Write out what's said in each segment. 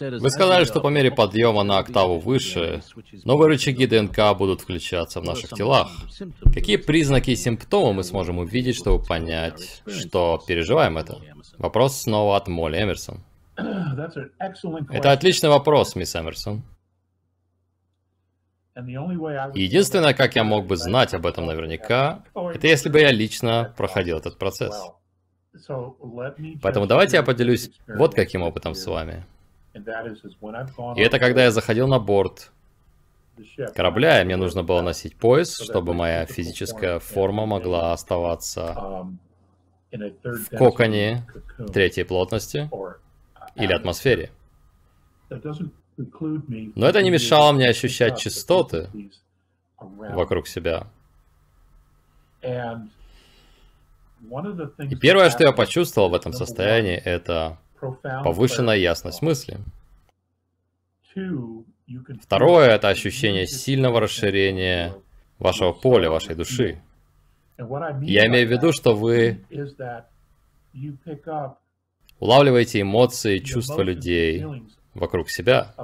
Вы сказали, что по мере подъема на октаву выше, новые рычаги ДНК будут включаться в наших телах. Какие признаки и симптомы мы сможем увидеть, чтобы понять, что переживаем это? Вопрос снова от Молли Эмерсон. Это отличный вопрос, мисс Эмерсон. Единственное, как я мог бы знать об этом наверняка, это если бы я лично проходил этот процесс. Поэтому давайте я поделюсь вот каким опытом с вами. И это когда я заходил на борт корабля, и мне нужно было носить пояс, чтобы моя физическая форма могла оставаться в коконе третьей плотности или атмосфере. Но это не мешало мне ощущать частоты вокруг себя. И первое, что я почувствовал в этом состоянии, это повышенная ясность мысли. Второе – это ощущение сильного расширения вашего поля, вашей души. Я имею в виду, что вы улавливаете эмоции, чувства людей вокруг себя.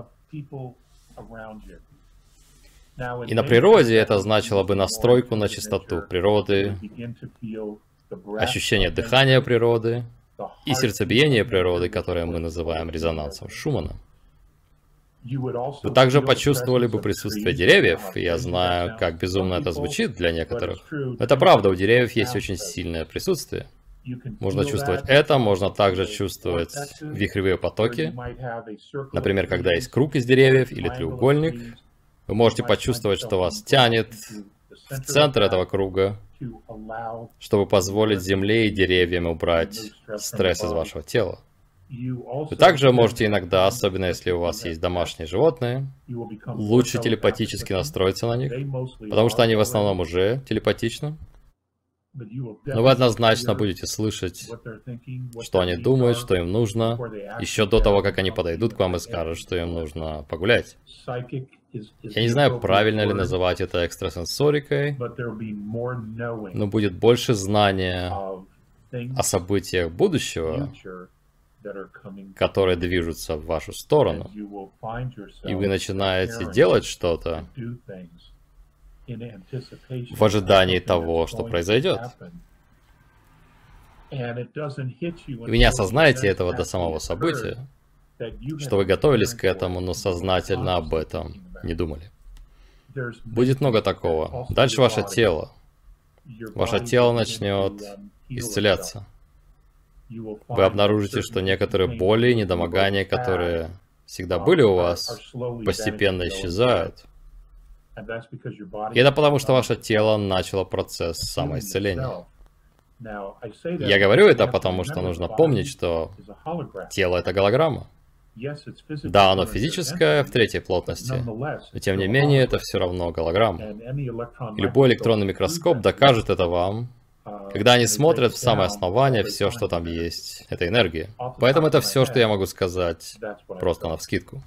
И на природе это значило бы настройку на чистоту природы, ощущение дыхания природы и сердцебиение природы, которое мы называем резонансом Шумана. Вы также почувствовали бы присутствие деревьев, я знаю, как безумно это звучит для некоторых. Это правда, у деревьев есть очень сильное присутствие. Можно чувствовать это, можно также чувствовать вихревые потоки. Например, когда есть круг из деревьев или треугольник, вы можете почувствовать, что вас тянет в центр этого круга, чтобы позволить земле и деревьям убрать стресс из вашего тела. Вы также можете иногда, особенно если у вас есть домашние животные, лучше телепатически настроиться на них, потому что они в основном уже телепатичны. Но вы однозначно будете слышать, что они думают, что им нужно, еще до того, как они подойдут к вам и скажут, что им нужно погулять. Я не знаю, правильно ли называть это экстрасенсорикой, но будет больше знания о событиях будущего, которые движутся в вашу сторону, и вы начинаете делать что-то в ожидании того, что произойдет. Вы не осознаете этого до самого события, что вы готовились к этому, но сознательно об этом не думали. Будет много такого. Дальше ваше тело. Ваше тело начнет исцеляться. Вы обнаружите, что некоторые боли и недомогания, которые всегда были у вас, постепенно исчезают. И это потому, что ваше тело начало процесс самоисцеления. Я говорю это потому, что нужно помнить, что тело — это голограмма. Да, оно физическое в третьей плотности, но тем не менее это все равно голограмма. И любой электронный микроскоп докажет это вам, когда они смотрят в самое основание, все, что там есть, это энергия. Поэтому это все, что я могу сказать, просто на вскидку.